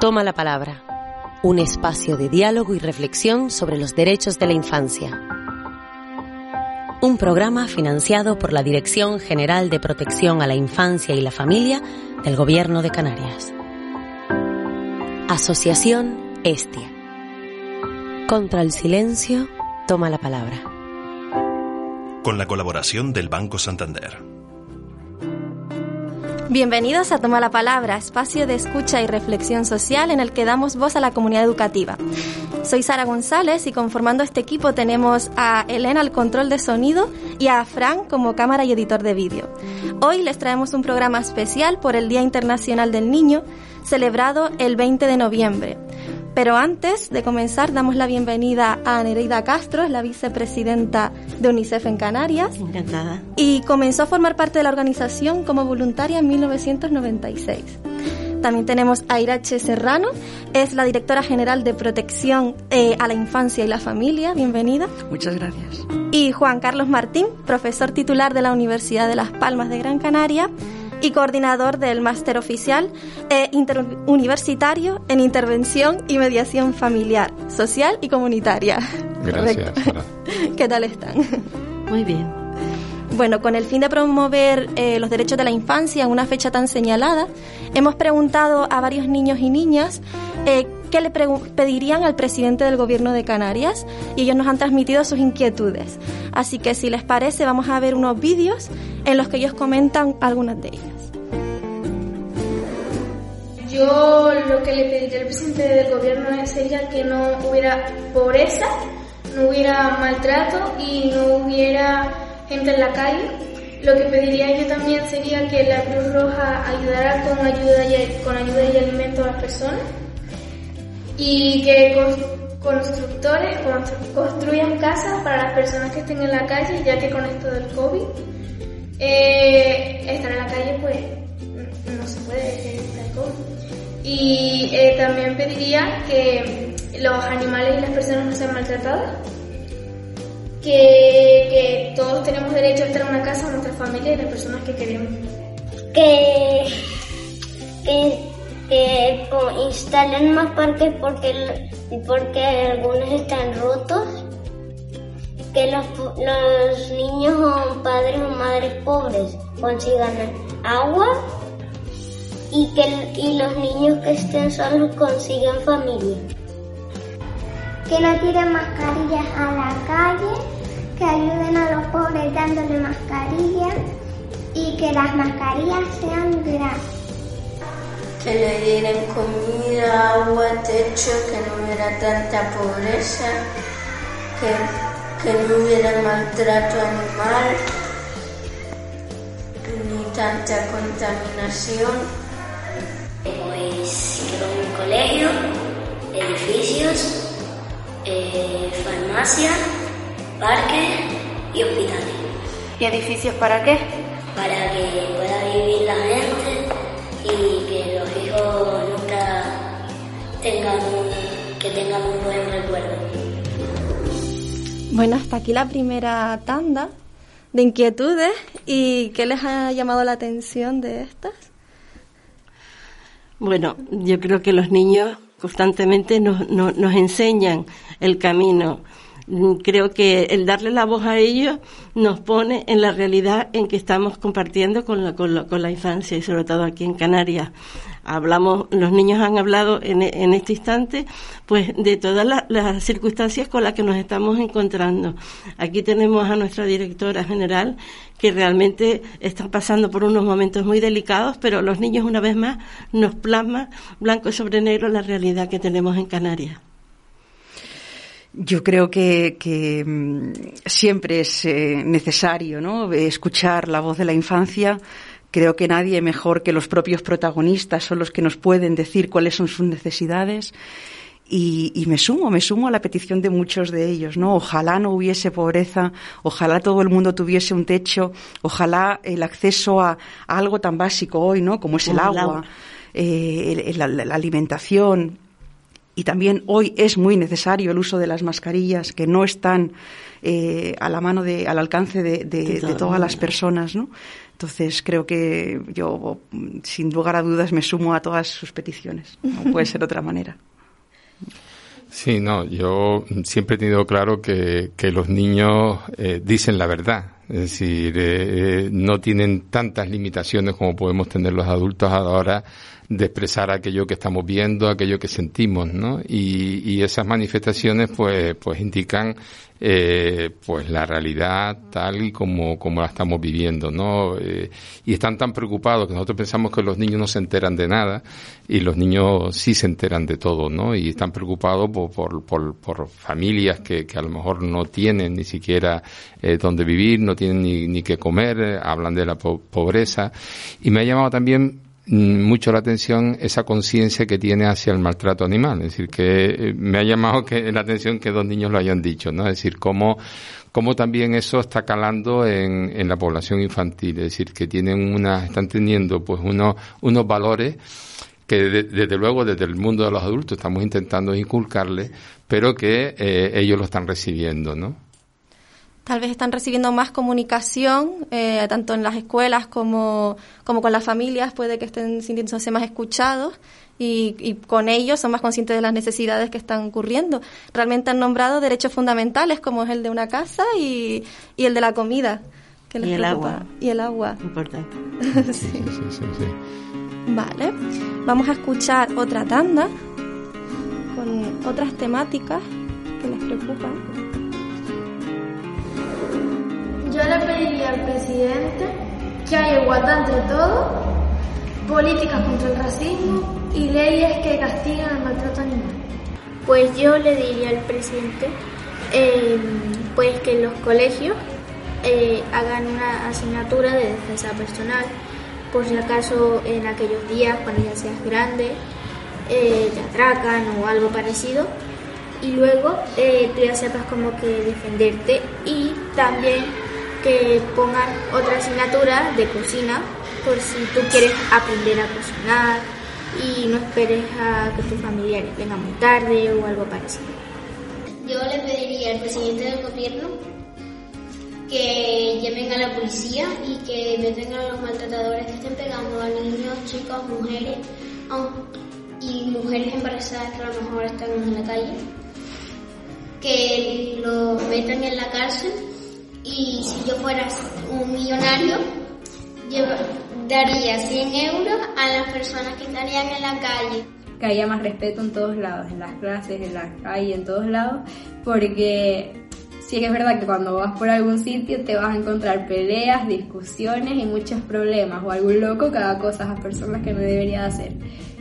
Toma la palabra. Un espacio de diálogo y reflexión sobre los derechos de la infancia. Un programa financiado por la Dirección General de Protección a la Infancia y la Familia del Gobierno de Canarias. Asociación Estia. Contra el silencio, toma la palabra. Con la colaboración del Banco Santander. Bienvenidos a Toma la Palabra, espacio de escucha y reflexión social en el que damos voz a la comunidad educativa. Soy Sara González y conformando este equipo tenemos a Elena al control de sonido y a Fran como cámara y editor de vídeo. Hoy les traemos un programa especial por el Día Internacional del Niño, celebrado el 20 de noviembre. Pero antes de comenzar, damos la bienvenida a Nereida Castro, es la vicepresidenta de UNICEF en Canarias. Encantada. Y comenzó a formar parte de la organización como voluntaria en 1996. También tenemos a Irache Serrano, es la directora general de protección eh, a la infancia y la familia. Bienvenida. Muchas gracias. Y Juan Carlos Martín, profesor titular de la Universidad de Las Palmas de Gran Canaria y coordinador del máster oficial e interuniversitario en intervención y mediación familiar, social y comunitaria. Gracias. ¿Qué tal están? Muy bien. Bueno, con el fin de promover eh, los derechos de la infancia en una fecha tan señalada, hemos preguntado a varios niños y niñas eh, qué le pedirían al presidente del gobierno de Canarias y ellos nos han transmitido sus inquietudes. Así que si les parece, vamos a ver unos vídeos en los que ellos comentan algunas de ellas. Yo lo que le pediría al presidente del gobierno sería que no hubiera pobreza, no hubiera maltrato y no hubiera gente en la calle. Lo que pediría yo también sería que la Cruz Roja ayudara con ayuda y, con ayuda y alimento a las personas y que constructores construyan casas para las personas que estén en la calle, ya que con esto del COVID, eh, estar en la calle pues no se puede estar el. Y eh, también pediría que los animales y las personas no sean maltratadas, que, que todos tenemos derecho a estar en una casa con nuestra familia y las personas que queremos. Que, que que instalen más parques porque, porque algunos están rotos, que los, los niños o padres o madres pobres consigan agua y que y los niños que estén solos consigan familia. Que no tiren mascarillas a la calle, que ayuden a los pobres dándole mascarillas y que las mascarillas sean gratis que le dieran comida, agua, techo, que no hubiera tanta pobreza, que, que no hubiera maltrato animal, ni tanta contaminación. Pues quiero un colegio, edificios, eh, farmacia, parque y hospitales. ¿Y edificios para qué? Para que pueda vivir la gente tengan que tengan un buen recuerdo. Bueno, hasta aquí la primera tanda de inquietudes y ¿qué les ha llamado la atención de estas? Bueno, yo creo que los niños constantemente nos, nos enseñan el camino creo que el darle la voz a ellos nos pone en la realidad en que estamos compartiendo con la, con la, infancia y sobre todo aquí en Canarias. Hablamos, los niños han hablado en, en este instante, pues de todas las, circunstancias con las que nos estamos encontrando. Aquí tenemos a nuestra directora general que realmente está pasando por unos momentos muy delicados, pero los niños una vez más nos plasman blanco sobre negro la realidad que tenemos en Canarias. Yo creo que, mm, siempre es eh, necesario ¿no? escuchar la voz de la infancia Creo que nadie mejor que los propios protagonistas son los que nos pueden decir cuáles son sus necesidades. Y, me sumo, me sumo a la petición de muchos de ellos, ¿no? Ojalá no hubiese pobreza, ojalá todo el mundo tuviese un techo, ojalá el acceso a, algo tan básico hoy, ¿no? Como es el agua, eh, la, alimentación. Y también hoy es muy necesario el uso de las mascarillas que no están eh, a la mano de, al alcance de, de todas las personas, ¿no? Entonces creo que yo, sin lugar a dudas, me sumo a todas sus peticiones. No puede ser otra manera. Sí, no, yo siempre he tenido claro que, que los niños eh, dicen la verdad. Es decir, eh, eh, no tienen tantas limitaciones como podemos tener los adultos ahora de expresar aquello que estamos viendo, aquello que sentimos, ¿no? Y, y esas manifestaciones, pues, pues indican eh, pues la realidad tal y como, como la estamos viviendo, ¿no? Eh, y están tan preocupados que nosotros pensamos que los niños no se enteran de nada y los niños sí se enteran de todo, ¿no? Y están preocupados por, por, por, por familias que, que, a lo mejor no tienen ni siquiera eh, dónde vivir, no tienen ni, ni qué comer, eh, hablan de la pobreza. Y me ha llamado también mucho la atención esa conciencia que tiene hacia el maltrato animal. Es decir, que eh, me ha llamado que, la atención que dos niños lo hayan dicho, ¿no? Es decir, cómo, cómo también eso está calando en, en la población infantil. Es decir, que tienen una, están teniendo pues unos, unos valores que desde luego desde el mundo de los adultos estamos intentando inculcarles, pero que eh, ellos lo están recibiendo, ¿no? Tal vez están recibiendo más comunicación, eh, tanto en las escuelas como, como con las familias, puede que estén sintiéndose más escuchados y, y, con ellos son más conscientes de las necesidades que están ocurriendo. Realmente han nombrado derechos fundamentales como es el de una casa y, y el de la comida. Que les y el agua. Y el agua. Importante. sí. Sí, sí, sí, vale, vamos a escuchar otra tanda con otras temáticas que les preocupan. Yo le pediría al presidente que haya igualdad entre todos, políticas contra el racismo y leyes que castiguen el maltrato animal. Pues yo le diría al presidente eh, pues que los colegios eh, hagan una asignatura de defensa personal, por si acaso en aquellos días cuando ya seas grande eh, te atracan o algo parecido y luego tú ya sepas como que defenderte y también que pongan otra asignatura de cocina por si tú quieres aprender a cocinar y no esperes a que tu familia venga muy tarde o algo parecido. Yo le pediría al presidente del gobierno que llamen a la policía y que detengan a los maltratadores que estén pegando a niños, chicos, mujeres y mujeres embarazadas que a lo mejor están en la calle, que los metan en la cárcel y si yo fuera un millonario, yo daría 100 euros a las personas que estarían en la calle. Que haya más respeto en todos lados, en las clases, en la calle, en todos lados, porque sí que es verdad que cuando vas por algún sitio te vas a encontrar peleas, discusiones y muchos problemas, o algún loco que haga cosas a personas que no debería hacer.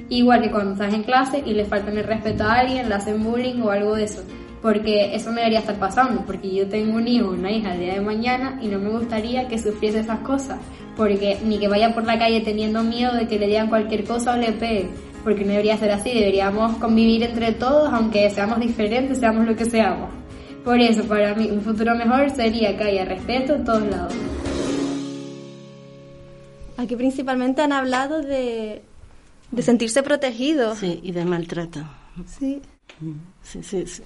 Igual que cuando estás en clase y le faltan el respeto a alguien, le hacen bullying o algo de eso porque eso no debería estar pasando, porque yo tengo un hijo, una hija el día de mañana y no me gustaría que sufriese esas cosas, porque ni que vaya por la calle teniendo miedo de que le digan cualquier cosa o le peguen, porque no debería ser así, deberíamos convivir entre todos, aunque seamos diferentes, seamos lo que seamos. Por eso, para mí, un futuro mejor sería que haya respeto en todos lados. Aquí principalmente han hablado de, de sentirse protegidos. Sí, y de maltrato. Sí. Sí, sí, sí.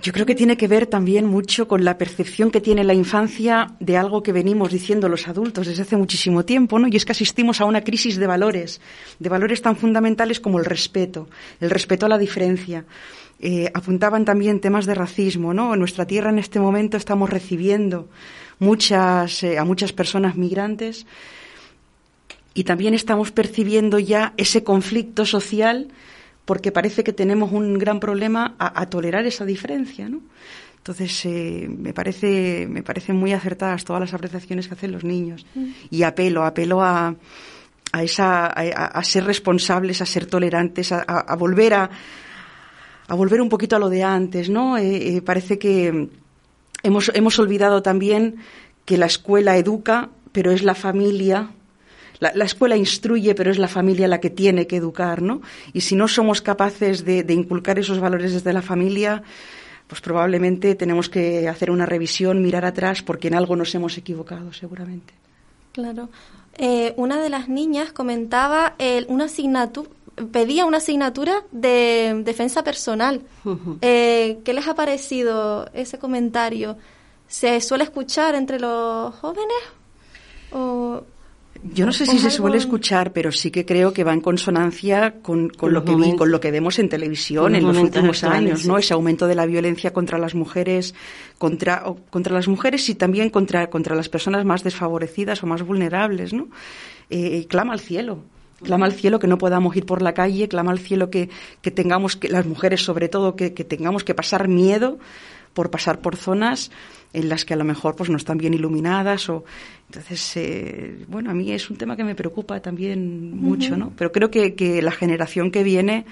Yo creo que tiene que ver también mucho con la percepción que tiene la infancia de algo que venimos diciendo los adultos desde hace muchísimo tiempo, ¿no? Y es que asistimos a una crisis de valores, de valores tan fundamentales como el respeto, el respeto a la diferencia. Eh, apuntaban también temas de racismo, ¿no? En nuestra tierra en este momento estamos recibiendo muchas, eh, a muchas personas migrantes y también estamos percibiendo ya ese conflicto social porque parece que tenemos un gran problema a, tolerar esa diferencia, ¿no? Entonces, eh, me, parece, me parecen muy acertadas todas las apreciaciones que hacen los niños. Mm. Y apelo, apelo a, a, esa, a, ser responsables, a ser tolerantes, a, volver a, a volver un poquito a lo de antes, ¿no? Eh, eh, parece que hemos, hemos olvidado también que la escuela educa, pero es la familia la, escuela instruye, pero es la familia la que tiene que educar, ¿no? Y si no somos capaces de, inculcar esos valores desde la familia, pues probablemente tenemos que hacer una revisión, mirar atrás, porque en algo nos hemos equivocado, seguramente. Claro. Eh, una de las niñas comentaba una asignatura, pedía una asignatura de defensa personal. Eh, ¿Qué les ha parecido ese comentario? ¿Se suele escuchar entre los jóvenes? ¿O yo no sé si se suele escuchar, pero sí que creo que va en consonancia con, lo, que con lo que vemos en televisión en los últimos años, ¿no? Ese aumento de la violencia contra las mujeres, contra, contra las mujeres y también contra, contra las personas más desfavorecidas o más vulnerables, ¿no? Eh, clama al cielo. Clama al cielo que no podamos ir por la calle, clama al cielo que, que tengamos, que las mujeres sobre todo, que, que tengamos que pasar miedo por pasar por zonas en las que a lo mejor pues no están bien iluminadas o entonces eh, bueno a mí es un tema que me preocupa también mucho no pero creo que, que la generación que viene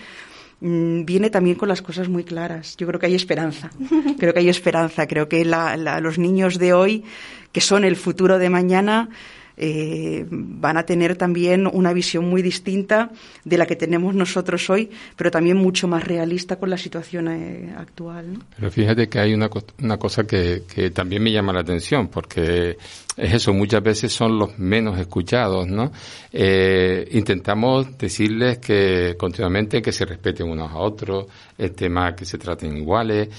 mm, viene también con las cosas muy claras. Yo creo que hay esperanza. Creo que hay esperanza. Creo que los niños de hoy que son el futuro de mañana eh, van a tener también una visión muy distinta de la que tenemos nosotros hoy, pero también mucho más realista con la situación eh, actual. Pero fíjate que hay una, una cosa que, que también me llama la atención, porque es eso, muchas veces son los menos escuchados, ¿no? Eh, intentamos decirles que continuamente que se respeten unos a otros, el tema que se traten iguales,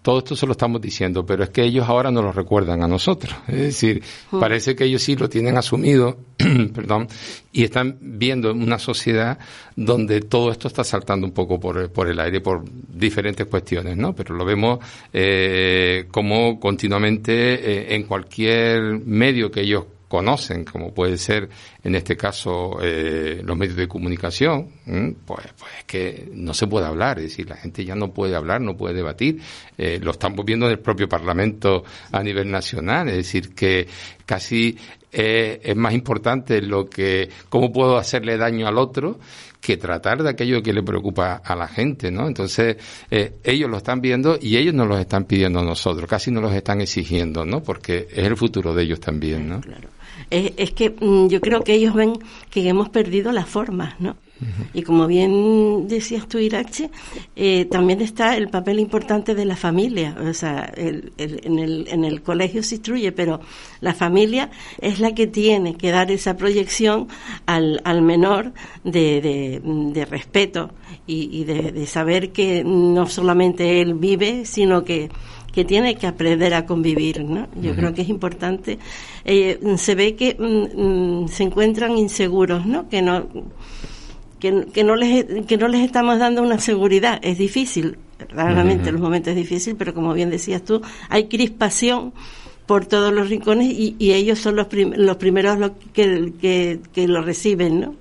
todo esto se lo estamos diciendo, pero es que ellos ahora nos lo recuerdan a nosotros. Es decir, parece que ellos sí lo tienen asumido, perdón, y están viendo una sociedad donde todo esto está saltando un poco por, por el aire por diferentes cuestiones, ¿no? Pero lo vemos eh, como continuamente eh, en cualquier medio que ellos conocen, como puede ser en este caso eh, los medios de comunicación, pues, pues es que no se puede hablar, es decir, la gente ya no puede hablar, no puede debatir, eh, lo estamos viendo en el propio Parlamento a nivel nacional, es decir, que casi eh, es más importante lo que, cómo puedo hacerle daño al otro que tratar de aquello que le preocupa a la gente, ¿no? Entonces, eh, ellos lo están viendo y ellos nos lo están pidiendo a nosotros, casi nos los están exigiendo, ¿no? Porque es el futuro de ellos también, ¿no? Claro. Es, que mm, yo creo que ellos ven que hemos perdido las formas, ¿no? Y como bien decías tú, Irache, eh, también está el papel importante de la familia. O sea, el, en, el, en el colegio se instruye, pero la familia es la que tiene que dar esa proyección al, al menor de, de, respeto y, de, saber que no solamente él vive, sino que que tiene que aprender a convivir, ¿no? Yo creo que es importante. Eh, se ve que mm, mm, se encuentran inseguros, ¿no? Que no que, no les, que no les estamos dando una seguridad. Es difícil, realmente los momentos es difícil, pero como bien decías tú, hay crispación por todos los rincones y, ellos son los, los primeros que, que, lo reciben, ¿no?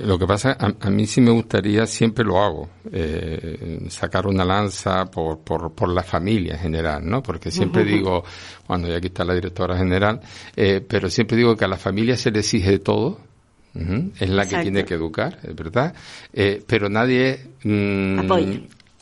Lo que pasa, a, mí sí me gustaría, siempre lo hago, eh, sacar una lanza por, por, por, la familia en general, ¿no? Porque siempre digo, bueno, y aquí está la directora general, eh, pero siempre digo que a la familia se le exige todo, es la que tiene que educar, es verdad. Eh, pero nadie mm,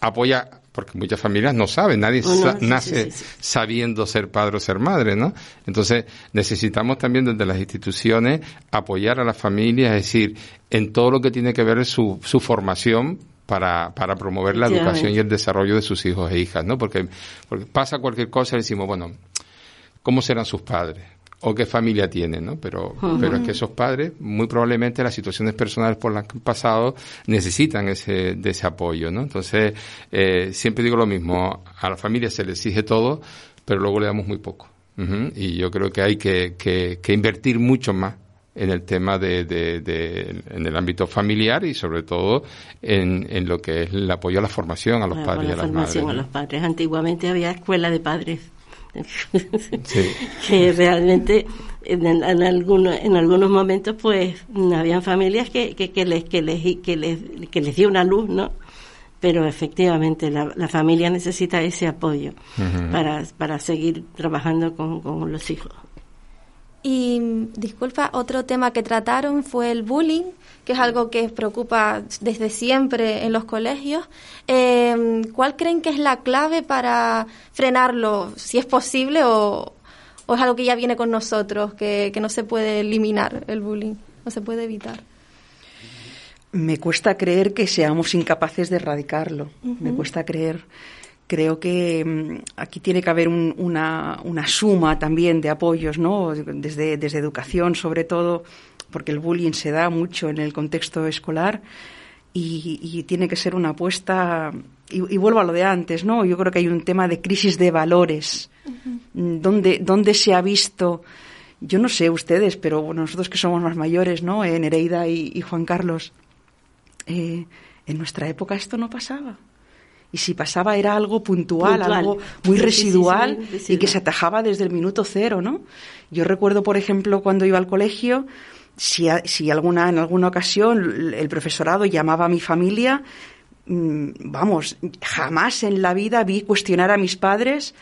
apoya. Porque muchas familias no saben, nadie nace sabiendo ser padre o ser madre, ¿no? Entonces, necesitamos también desde las instituciones apoyar a las familias, es decir, en todo lo que tiene que ver su, su formación para, para promover la educación y el desarrollo de sus hijos e hijas, ¿no? Porque, porque pasa cualquier cosa y decimos, bueno, ¿cómo serán sus padres? O qué familia tienen, ¿no? Pero, pero es que esos padres, muy probablemente las situaciones personales por las que han pasado, necesitan ese, de ese apoyo, ¿no? Entonces, eh, siempre digo lo mismo, a la familia se le exige todo, pero luego le damos muy poco. Y yo creo que hay que, que, que invertir mucho más en el tema de, de, de, en el ámbito familiar y sobre todo en, en lo que es el apoyo a la formación a los padres y a las madres. a los padres. Antiguamente había escuela de padres que realmente en, en, algunos, en algunos momentos pues habían familias que, que, les, que, les, que, les, que les dio una luz, ¿no? Pero efectivamente la, la familia necesita ese apoyo para, para seguir trabajando con, con los hijos. Y disculpa, otro tema que trataron fue el bullying, que es algo que preocupa desde siempre en los colegios. Eh, ¿Cuál creen que es la clave para frenarlo, si es posible, o, o es algo que ya viene con nosotros, que, que no se puede eliminar el bullying, no se puede evitar. Me cuesta creer que seamos incapaces de erradicarlo. Me cuesta creer. Creo que mm, aquí tiene que haber una, una, suma también de apoyos, ¿no? Desde, desde educación, sobre todo, porque el bullying se da mucho en el contexto escolar y, tiene que ser una apuesta. Y, vuelvo a lo de antes, ¿no? Yo creo que hay un tema de crisis de valores. donde, donde se ha visto yo no sé ustedes, pero nosotros que somos más mayores, ¿no? En Nereida y, Juan Carlos, eh, en nuestra época esto no pasaba. Y si pasaba era algo puntual, algo muy residual y que se atajaba desde el minuto cero, ¿no? Yo recuerdo, por ejemplo, cuando iba al colegio, si, si alguna, en alguna ocasión el profesorado llamaba a mi familia, mm, vamos, jamás en la vida vi cuestionar a mis padres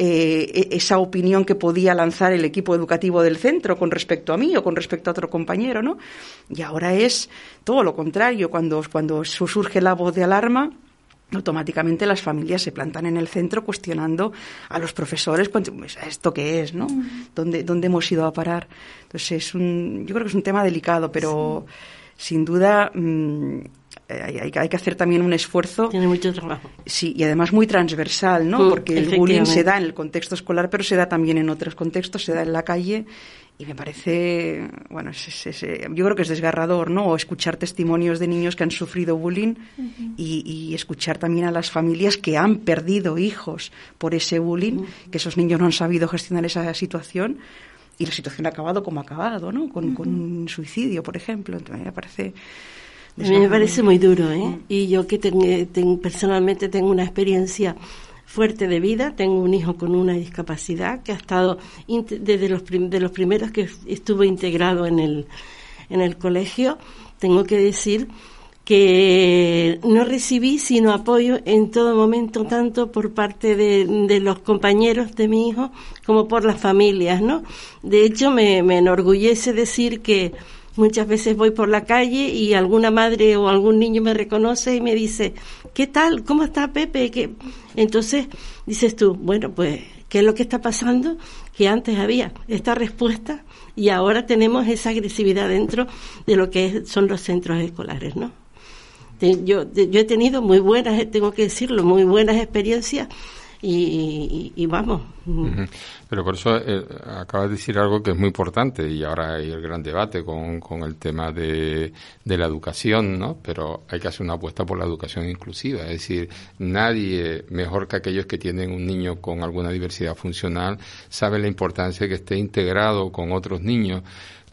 eh, e, esa opinión que podía lanzar el equipo educativo del centro con respecto a mí o con respecto a otro compañero, ¿no? Y ahora es todo lo contrario. Cuando, cuando surge la voz de alarma, automáticamente las familias se plantan en el centro cuestionando a los profesores pues, esto qué es no ¿Dónde, dónde hemos ido a parar entonces es un yo creo que es un tema delicado pero sin duda mm, hay, hay, que hacer también un esfuerzo. Tiene mucho trabajo. Sí, y además muy transversal, ¿no? Mm, Porque el bullying se da en el contexto escolar, pero se da también en otros contextos, se da en la calle. Y me parece, bueno, yo creo que es desgarrador, ¿no? O escuchar testimonios de niños que han sufrido bullying y, y, escuchar también a las familias que han perdido hijos por ese bullying, que esos niños no han sabido gestionar esa situación y la situación ha acabado como ha acabado, ¿no? Con, con un suicidio, por ejemplo. Entonces, me parece a mí me parece muy duro, ¿eh? Y yo que personalmente tengo una experiencia fuerte de vida, tengo un hijo con una discapacidad que ha estado desde los, de los primeros que estuvo integrado en el, en el colegio, tengo que decir que no recibí sino apoyo en todo momento, tanto por parte de, los compañeros de mi hijo como por las familias, ¿no? De hecho, me enorgullece decir que Muchas veces voy por la calle y alguna madre o algún niño me reconoce y me dice, ¿qué tal? ¿Cómo está Pepe? ¿Qué? Entonces dices tú, bueno, pues, ¿qué es lo que está pasando? Que antes había esta respuesta y ahora tenemos esa agresividad dentro de lo que son los centros escolares, ¿no? Yo, yo he tenido muy buenas, tengo que decirlo, muy buenas experiencias y, vamos. Pero por eso eh, acabas de decir algo que es muy importante y ahora hay el gran debate con, con el tema de, de, la educación, ¿no? Pero hay que hacer una apuesta por la educación inclusiva, es decir, nadie mejor que aquellos que tienen un niño con alguna diversidad funcional sabe la importancia de que esté integrado con otros niños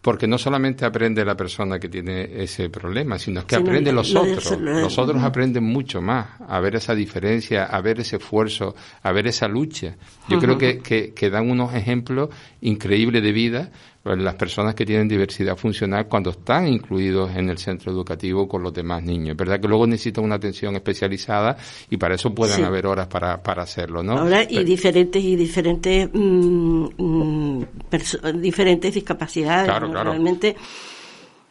porque no solamente aprende la persona que tiene ese problema, sino que aprende los otros. Los otros aprenden mucho más a ver esa diferencia, a ver ese esfuerzo, a ver esa lucha. Yo creo que, que, que dan unos ejemplos increíbles de vida las personas que tienen diversidad funcional cuando están incluidos en el centro educativo con los demás niños. Es verdad que luego necesitan una atención especializada y para eso pueden haber horas para, para hacerlo, ¿no? Ahora, y diferentes y diferentes mm, mm, diferentes discapacidades. Claro, claro. Realmente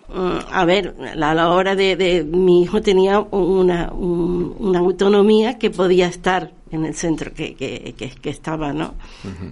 mm, a ver, a la hora de, de mi hijo tenía una, una autonomía que podía estar en el centro que, que, que, estaba, ¿no?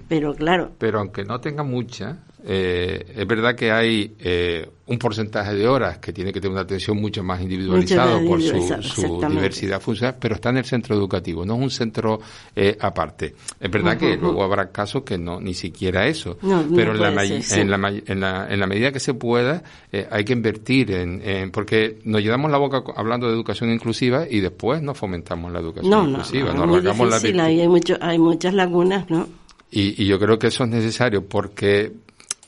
Pero claro. Pero aunque no tenga mucha, eh, es verdad que hay eh, un porcentaje de horas que tiene que tener una atención mucho más individualizada por su, diversidad funcional, pero está en el centro educativo, no es un centro eh, aparte. Es verdad que luego habrá casos que no, ni siquiera eso, pero en, la, en, la, en, la, medida que se pueda hay que invertir en, porque nos llevamos la boca hablando de educación inclusiva y después no fomentamos la educación inclusiva, no, la hay, hay muchas lagunas, ¿no? Y, y, yo creo que eso es necesario porque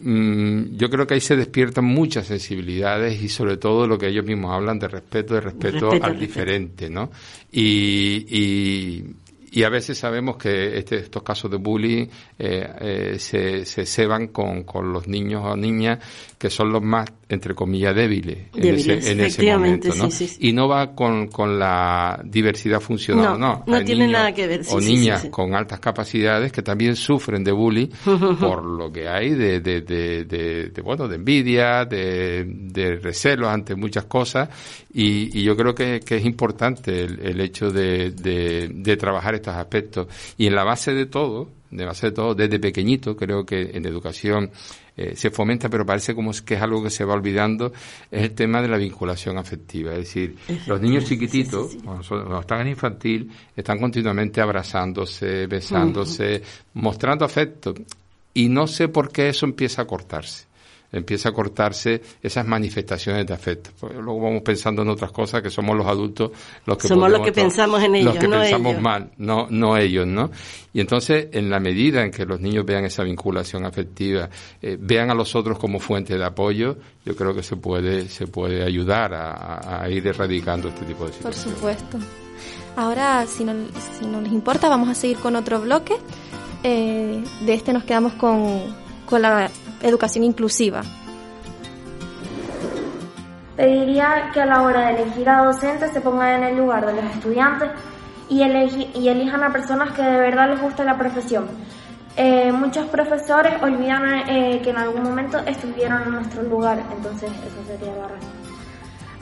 yo creo que ahí se despiertan muchas sensibilidades y sobre todo lo que ellos mismos hablan de respeto, de respeto, al diferente, ¿no? Y, y, y a veces sabemos que este, estos casos de bullying eh, eh, se, se ceban con, con los niños o niñas que son los más, entre comillas, débiles, en, ese, en ese momento, ¿no? Y no va con, con la diversidad funcional, no. No, no tiene nada que ver. o niñas con altas capacidades que también sufren de bullying por lo que hay de, de, de, de, bueno, de envidia, de, de recelos ante muchas cosas y, y yo creo que, que es importante el, el hecho de, de, de trabajar estos aspectos. Y en la base de todo, de base de todo, desde pequeñito, creo que en educación eh, se fomenta, pero parece como que es algo que se va olvidando, es el tema de la vinculación afectiva. Es decir, los niños chiquititos, cuando, están en infantil, están continuamente abrazándose, besándose, mostrando afecto. Y no sé por qué eso empieza a cortarse empieza a cortarse esas manifestaciones de afecto. Pues luego vamos pensando en otras cosas que somos los adultos los que somos los que pensamos en ellos, los que pensamos mal, no no ellos, ¿no? Y entonces, en la medida en que los niños vean esa vinculación afectiva, eh, vean a los otros como fuente de apoyo, yo creo que se puede se puede ayudar a, ir erradicando este tipo de situaciones. Por supuesto. Ahora, si no, si no les importa, vamos a seguir con otro bloque. Eh, de este nos quedamos con, con la educación inclusiva. Pediría que a la hora de elegir a docentes se pongan en el lugar de los estudiantes y, y elijan a personas que de verdad les guste la profesión. Eh, muchos profesores olvidan eh, que en algún momento estuvieron en nuestro lugar, entonces eso sería la razón.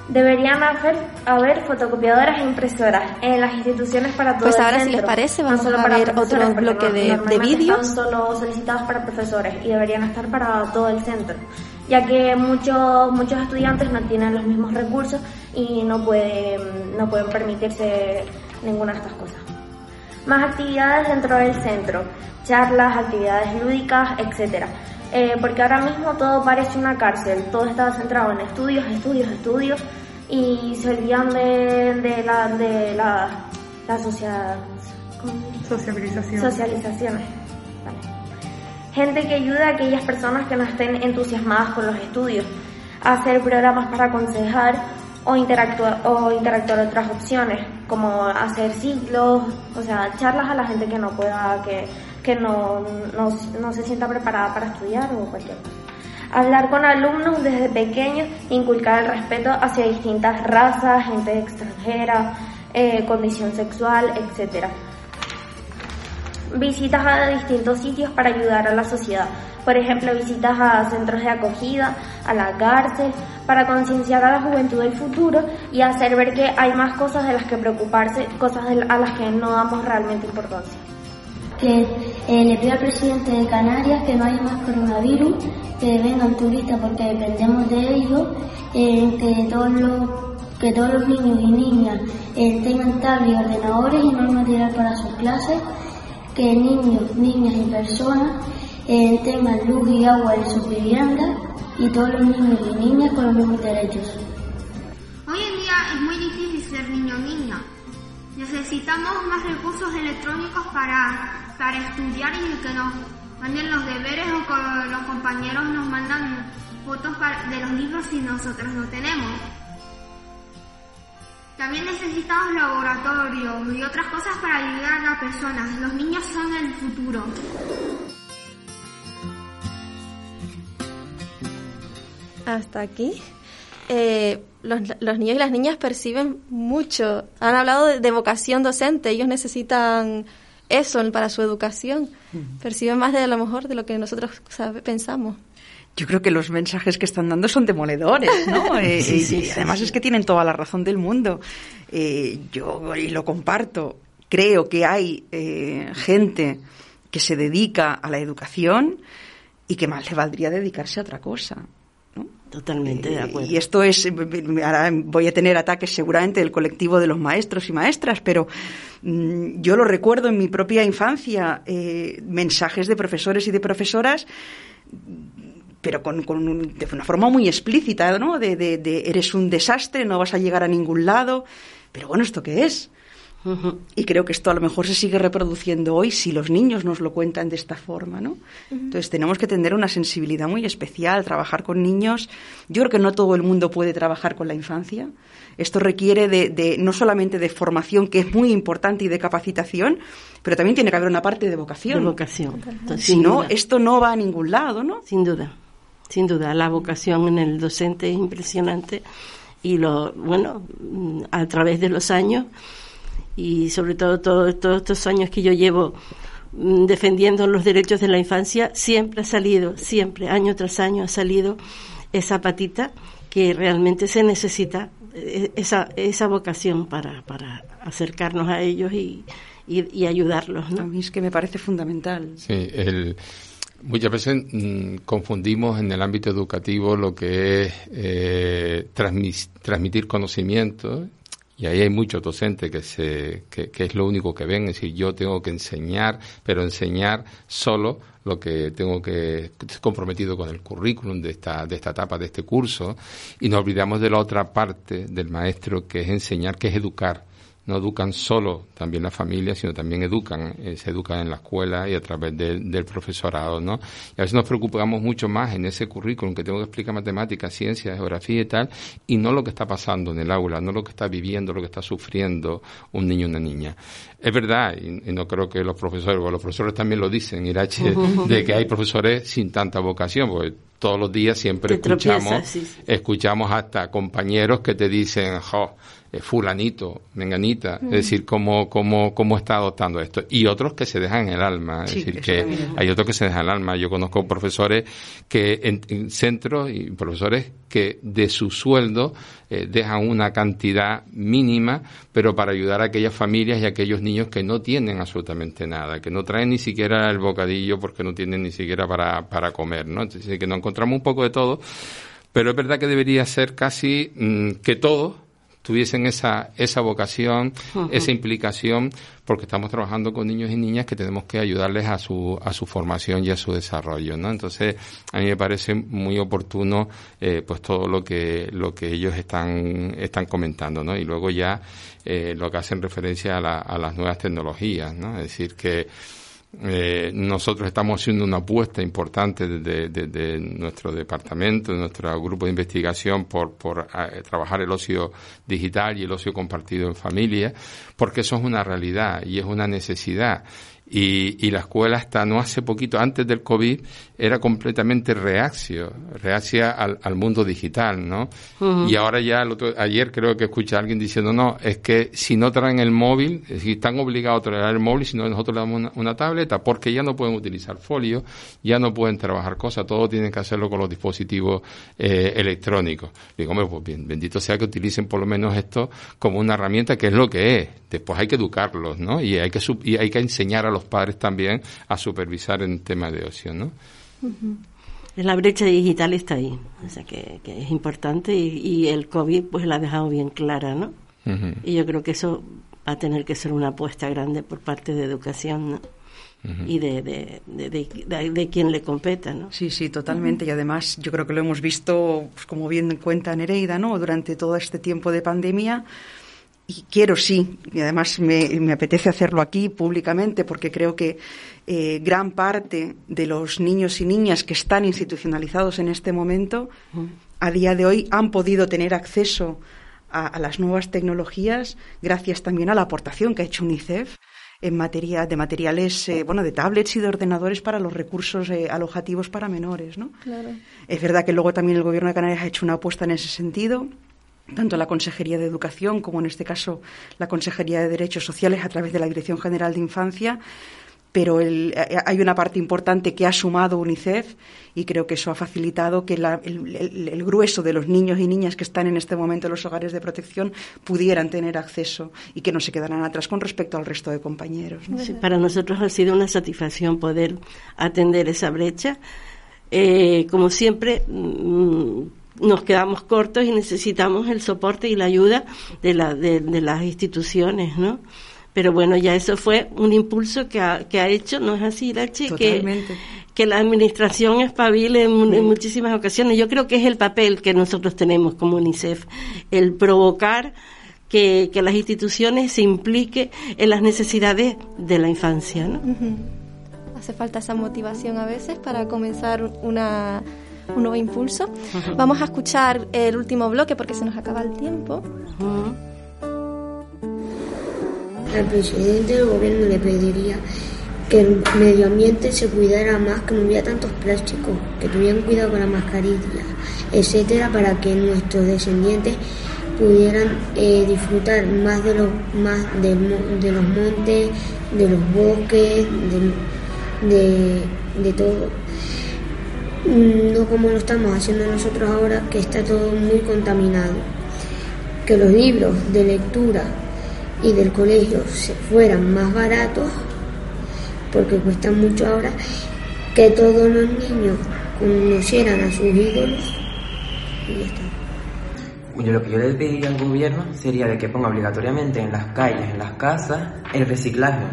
Deberían haber, haber fotocopiadoras e impresoras en las instituciones para todo Pues ahora, si les parece, vamos a ver otro bloque de, de vídeos. Están solo solicitados para profesores y deberían estar para todo el centro, ya que muchos, muchos estudiantes no tienen los mismos recursos y no pueden, no pueden permitirse ninguna de estas cosas. Más actividades dentro del centro, charlas, actividades lúdicas, etcétera. Eh, porque ahora mismo todo parece una cárcel, todo está centrado en estudios, estudios, estudios. Y se olvidan de, la, de la, la sociedad, socialización. socializaciones. Gente que ayuda a aquellas personas que no estén entusiasmadas con los estudios, hacer programas para aconsejar o interactuar, o interactuar otras opciones, como hacer ciclos, o sea, charlas a la gente que no pueda, que, que no, no, no se sienta preparada para estudiar o cualquier cosa. Hablar con alumnos desde pequeños, inculcar el respeto hacia distintas razas, gente extranjera, eh, condición sexual, etc. Visitas a distintos sitios para ayudar a la sociedad. Por ejemplo, visitas a centros de acogida, a la cárcel, para concienciar a la juventud del futuro y hacer ver que hay más cosas de las que preocuparse, cosas a las que no damos realmente importancia que eh, le pido al presidente de Canarias que no haya más coronavirus, que vengan turistas porque dependemos de ellos, eh, que, todos los, que todos los niños y niñas eh, tengan tablets y ordenadores y no material para sus clases, que niños, niñas y personas tengan luz y agua en sus viviendas y todos los niños y niñas con los mismos derechos. Hoy en día es muy difícil ser niño o niña. Necesitamos más recursos electrónicos para para estudiar y que nos manden los deberes o que los compañeros nos mandan fotos de los libros si nosotros no tenemos. También necesitamos laboratorios y otras cosas para ayudar a las personas. Los niños son el futuro. Hasta aquí. Eh, los, niños y las niñas perciben mucho. Han hablado de vocación docente. Ellos necesitan eso para su educación. Perciben más de a lo mejor de lo que nosotros pensamos. Yo creo que los mensajes que están dando son demoledores, ¿no? Eh, y además es que tienen toda la razón del mundo. Eh, yo, y lo comparto, creo que hay eh, gente que se dedica a la educación y que más le valdría dedicarse a otra cosa. Totalmente de acuerdo. Y esto es, ahora voy a tener ataques seguramente del colectivo de los maestros y maestras, pero mm, yo lo recuerdo en mi propia infancia, eh, mensajes de profesores y de profesoras, pero con, con de una forma muy explícita, ¿no? De, de, de eres un desastre, no vas a llegar a ningún lado. Pero bueno, ¿esto qué es? Y creo que esto a lo mejor se sigue reproduciendo hoy si los niños nos lo cuentan de esta forma, ¿no? Entonces tenemos que tener una sensibilidad muy especial, trabajar con niños. Yo creo que no todo el mundo puede trabajar con la infancia. Esto requiere de, no solamente de formación, que es muy importante, y de capacitación, pero también tiene que haber una parte de vocación. De vocación. si no, esto no va a ningún lado, ¿no? Sin duda, sin duda. La vocación en el docente es impresionante y lo, bueno, a través de los años y sobre todo todos estos años que yo llevo mm, defendiendo los derechos de la infancia, siempre ha salido, siempre, año tras año ha salido esa patita que realmente se necesita, eh, esa, esa vocación para, para acercarnos a ellos y, y, ayudarlos. ¿no? A mí es que me parece fundamental. Sí, el, muchas veces mm, confundimos en el ámbito educativo lo que es eh, transmitir conocimiento y ahí hay muchos docentes que, se, que, es lo único que ven, es decir, yo tengo que enseñar, pero enseñar solo lo que tengo que comprometido con el currículum de esta, de esta etapa, de este curso, y nos olvidamos de la otra parte del maestro, que es enseñar, que es educar no educan solo también la familia, sino también educan, eh, se educan en la escuela y a través del profesorado, ¿no? Y a veces nos preocupamos mucho más en ese currículum que tengo que explicar matemáticas, ciencias, geografía y tal, y no lo que está pasando en el aula, no lo que está viviendo, lo que está sufriendo un niño o una niña. Es verdad, y, no creo que los profesores, o los profesores también lo dicen, Irache, de que hay profesores sin tanta vocación, porque todos los días siempre escuchamos, escuchamos hasta compañeros que te dicen, jo, eh, fulanito, menganita, es decir, cómo, cómo, cómo está adoptando esto. Y otros que se dejan el alma, es decir, que hay otros que se dejan el alma. Yo conozco profesores que en, centros y profesores que de su sueldo eh, dejan una cantidad mínima, pero para ayudar a aquellas familias y a aquellos niños que no tienen absolutamente nada, que no traen ni siquiera el bocadillo porque no tienen ni siquiera para, para comer, ¿no? Entonces, que nos encontramos un poco de todo, pero es verdad que debería ser casi mm, que todos tuviesen esa, esa vocación, esa implicación, porque estamos trabajando con niños y niñas que tenemos que ayudarles a su, a su formación y a su desarrollo, ¿no? Entonces, a mí me parece muy oportuno, eh, pues todo lo que, lo que ellos están, están comentando, ¿no? Y luego ya, eh, lo que hacen referencia a, la, a las nuevas tecnologías, ¿no? Es decir, que, eh, nosotros estamos haciendo una apuesta importante desde, nuestro departamento, de nuestro grupo de investigación por, por eh, trabajar el ocio digital y el ocio compartido en familia, porque eso es una realidad y es una necesidad. Y, y, la escuela hasta no hace poquito, antes del COVID, era completamente reacio, reacia al, al mundo digital, ¿no? Y ahora ya, el otro, ayer creo que escuché a alguien diciendo, no, es que si no traen el móvil, es decir, están obligados a traer el móvil, si no nosotros le damos una, tableta, porque ya no pueden utilizar folio, ya no pueden trabajar cosas, todo tienen que hacerlo con los dispositivos eh, electrónicos. Digo, pues bien, bendito sea que utilicen por lo menos esto como una herramienta que es lo que es. Después hay que educarlos, ¿no? Y hay que, y hay que enseñar a los padres también a supervisar en temas de ocio, ¿no? La brecha digital está ahí, o sea que, es importante y, el COVID pues la ha dejado bien clara, ¿no? Y yo creo que eso va a tener que ser una apuesta grande por parte de educación, ¿no? y de, de, de, quien le competa, ¿no? Sí, sí, totalmente. Y además yo creo que lo hemos visto, pues, como bien cuenta Nereida, ¿no? Durante todo este tiempo de pandemia, y quiero sí, y además me, apetece hacerlo aquí públicamente porque creo que eh, gran parte de los niños y niñas que están institucionalizados en este momento, a día de hoy, han podido tener acceso a, las nuevas tecnologías gracias también a la aportación que ha hecho UNICEF en materia de materiales, eh, bueno, de tablets y de ordenadores para los recursos eh, alojativos para menores, ¿no? Es verdad que luego también el Gobierno de Canarias ha hecho una apuesta en ese sentido tanto la Consejería de Educación como en este caso la Consejería de Derechos Sociales a través de la Dirección General de Infancia, pero eh, hay una parte importante que ha sumado UNICEF y creo que eso ha facilitado que el, grueso de los niños y niñas que están en este momento en los hogares de protección pudieran tener acceso y que no se quedaran atrás con respecto al resto de compañeros. para nosotros ha sido una satisfacción poder atender esa brecha. Eh, como siempre, mm, nos quedamos cortos y necesitamos el soporte y la ayuda de, la, de, las instituciones, ¿no? Pero bueno, ya eso fue un impulso que ha, que ha hecho, ¿no es así, Lachi? Que, que la administración espabile en, en, muchísimas ocasiones. Yo creo que es el papel que nosotros tenemos como UNICEF, el provocar que, que las instituciones se impliquen en las necesidades de la infancia, ¿no? Hace falta esa motivación a veces para comenzar una un nuevo impulso. Vamos a escuchar el último bloque porque se nos acaba el tiempo. Al presidente del gobierno le pediría que el medio ambiente se cuidara más, que no hubiera tantos plásticos, que tuvieran cuidado con la mascarilla, etcétera, para que nuestros descendientes pudieran eh, disfrutar más de los más de, los montes, de los bosques, de, de todo no como lo estamos haciendo nosotros ahora, que está todo muy contaminado. Que los libros de lectura y del colegio se fueran más baratos, porque cuestan mucho ahora, que todos los niños conocieran a sus ídolos y ya está. lo que yo le pediría al gobierno sería de que ponga obligatoriamente en las calles, en las casas, el reciclaje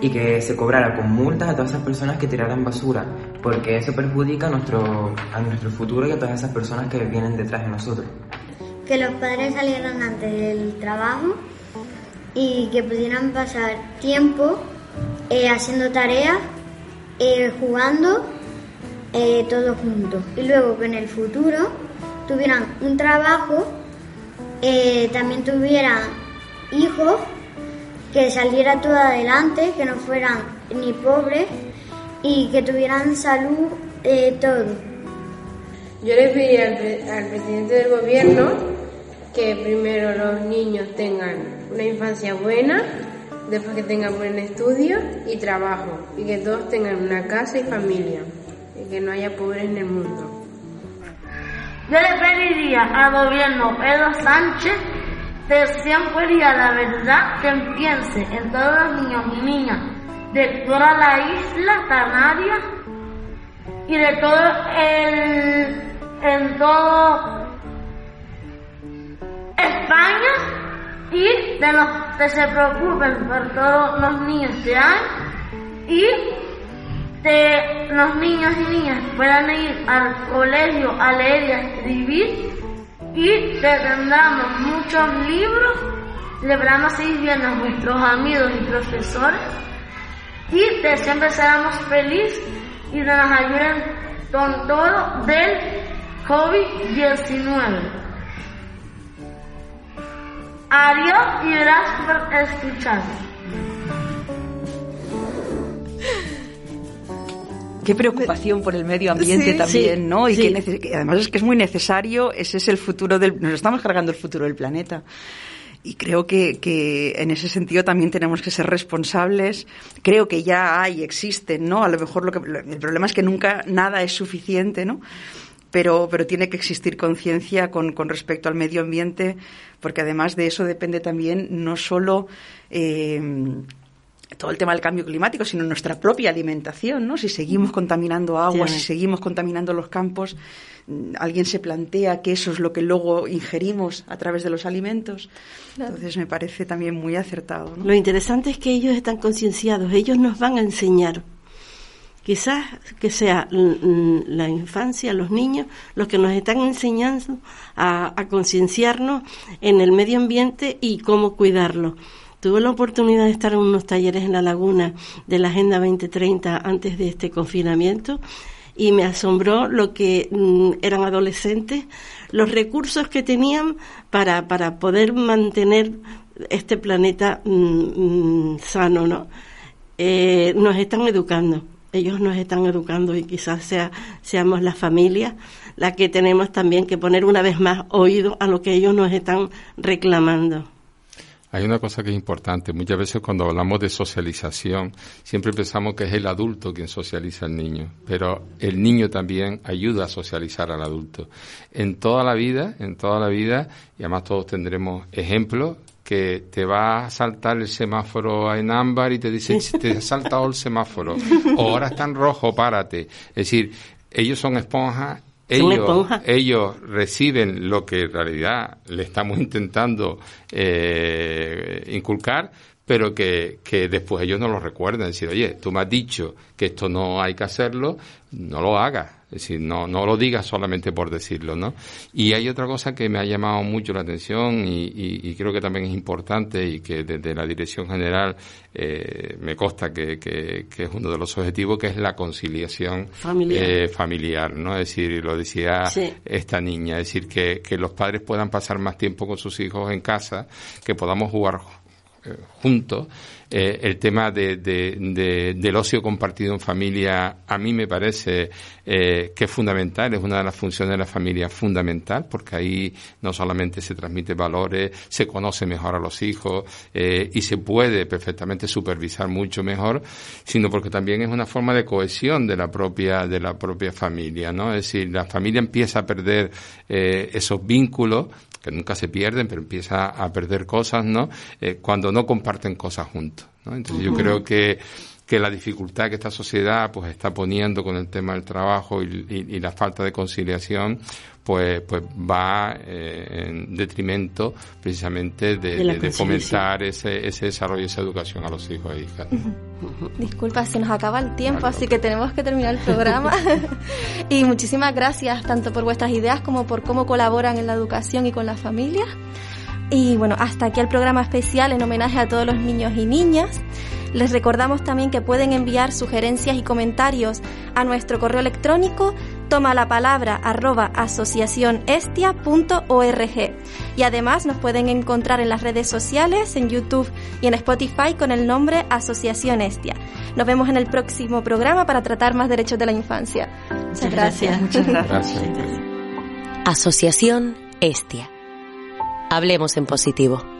y que se cobrara con multas a todas esas personas que tiraran basura, porque eso perjudica a nuestro, a nuestro futuro y a todas esas personas que vienen detrás de nosotros. Que los padres salieran antes del trabajo y que pudieran pasar tiempo eh, haciendo tareas, eh, jugando eh, todos juntos. Y luego que en el futuro tuvieran un trabajo, también tuvieran hijos que saliera todo adelante, que no fueran ni pobres y que tuvieran salud, eh, todo. Yo le pediría al, presidente del gobierno que primero los niños tengan una infancia buena, después que tengan buen estudio y trabajo, y que todos tengan una casa y familia, y que no haya pobres en el mundo. Yo le pediría al gobierno Pedro Sánchez de siempre y a la verdad que piense en todos los niños y niñas de toda la isla Canaria y de todo el en todo España y de los que se preocupen por todos los niños que hay y de los niños y niñas puedan ir al colegio a leer y a escribir y que tengamos muchos libros, le a seguir viendo a nuestros amigos y profesores y que siempre seamos felices y nos ayuden con todo del COVID-19. Adiós y gracias por escucharme. Qué preocupación por el medio ambiente también, ¿no? Y que, además es que es muy necesario, ese es el futuro del, nos estamos cargando el futuro del planeta. Y creo que, que, en ese sentido también tenemos que ser responsables. Creo que ya hay, existen, ¿no? A lo mejor lo que, el problema es que nunca nada es suficiente, ¿no? Pero, pero tiene que existir conciencia con, con respecto al medio ambiente, porque además de eso depende también no solo eh, todo el tema del cambio climático, sino nuestra propia alimentación, ¿no? Si seguimos contaminando agua, si seguimos contaminando los campos, mm, alguien se plantea que eso es lo que luego ingerimos a través de los alimentos. Entonces me parece también muy acertado. Lo interesante es que ellos están concienciados, ellos nos van a enseñar. Quizás que sea la infancia, los niños, los que nos están enseñando a, a concienciarnos en el medio ambiente y cómo cuidarlo. Tuve la oportunidad de estar en unos talleres en la laguna de la Agenda 2030 antes de este confinamiento y me asombró lo que mm, eran adolescentes, los recursos que tenían para, para poder mantener este planeta mm, mm, sano, ¿no? Eh, nos están educando, ellos nos están educando y quizás sea, seamos la familia la que tenemos también que poner una vez más oído a lo que ellos nos están reclamando. Hay una cosa que es importante. Muchas veces cuando hablamos de socialización, siempre pensamos que es el adulto quien socializa al niño, pero el niño también ayuda a socializar al adulto. En toda la vida, en toda la vida, y además todos tendremos ejemplos, que te va a saltar el semáforo en ámbar y te dice, te ha saltado el semáforo, o ahora está en rojo, párate. Es decir, ellos son esponjas ellos, ellos reciben lo que en realidad le estamos intentando eh, inculcar, pero que, que después ellos no lo recuerden. Decir, oye, tú me has dicho que esto no hay que hacerlo, no lo hagas. Es decir, no, no lo digas solamente por decirlo, ¿no? Y hay otra cosa que me ha llamado mucho la atención y, creo que también es importante y que desde la Dirección General eh, me consta que, que, es uno de los objetivos, que es la conciliación familiar, eh, familiar ¿no? Es decir, lo decía esta niña, es decir, que, que los padres puedan pasar más tiempo con sus hijos en casa, que podamos jugar juntos. Eh, el tema de, del ocio compartido en familia a mí me parece que es fundamental, es una de las funciones de la familia fundamental, porque ahí no solamente se transmite valores, se conoce mejor a los hijos y se puede perfectamente supervisar mucho mejor, sino porque también es una forma de cohesión de la propia de la propia familia, ¿no? Es decir, la familia empieza a perder esos vínculos que nunca se pierden, pero empieza a perder cosas, ¿no? Eh, cuando no comparten cosas juntos, ¿no? Entonces yo creo que que la dificultad que esta sociedad pues está poniendo con el tema del trabajo y, la falta de conciliación pues pues va eh, en detrimento precisamente de, fomentar ese, ese desarrollo y esa educación a los hijos e hijas. Disculpa, se nos acaba el tiempo, así que tenemos que terminar el programa. y muchísimas gracias tanto por vuestras ideas como por cómo colaboran en la educación y con las familias. Y bueno, hasta aquí el programa especial en homenaje a todos los niños y niñas. Les recordamos también que pueden enviar sugerencias y comentarios a nuestro correo electrónico toma la palabra arroba asociacionestia.org y además nos pueden encontrar en las redes sociales, en YouTube y en Spotify con el nombre Asociación Estia. Nos vemos en el próximo programa para tratar más derechos de la infancia. Muchas gracias. Muchas gracias. Asociación Estia. Hablemos en positivo.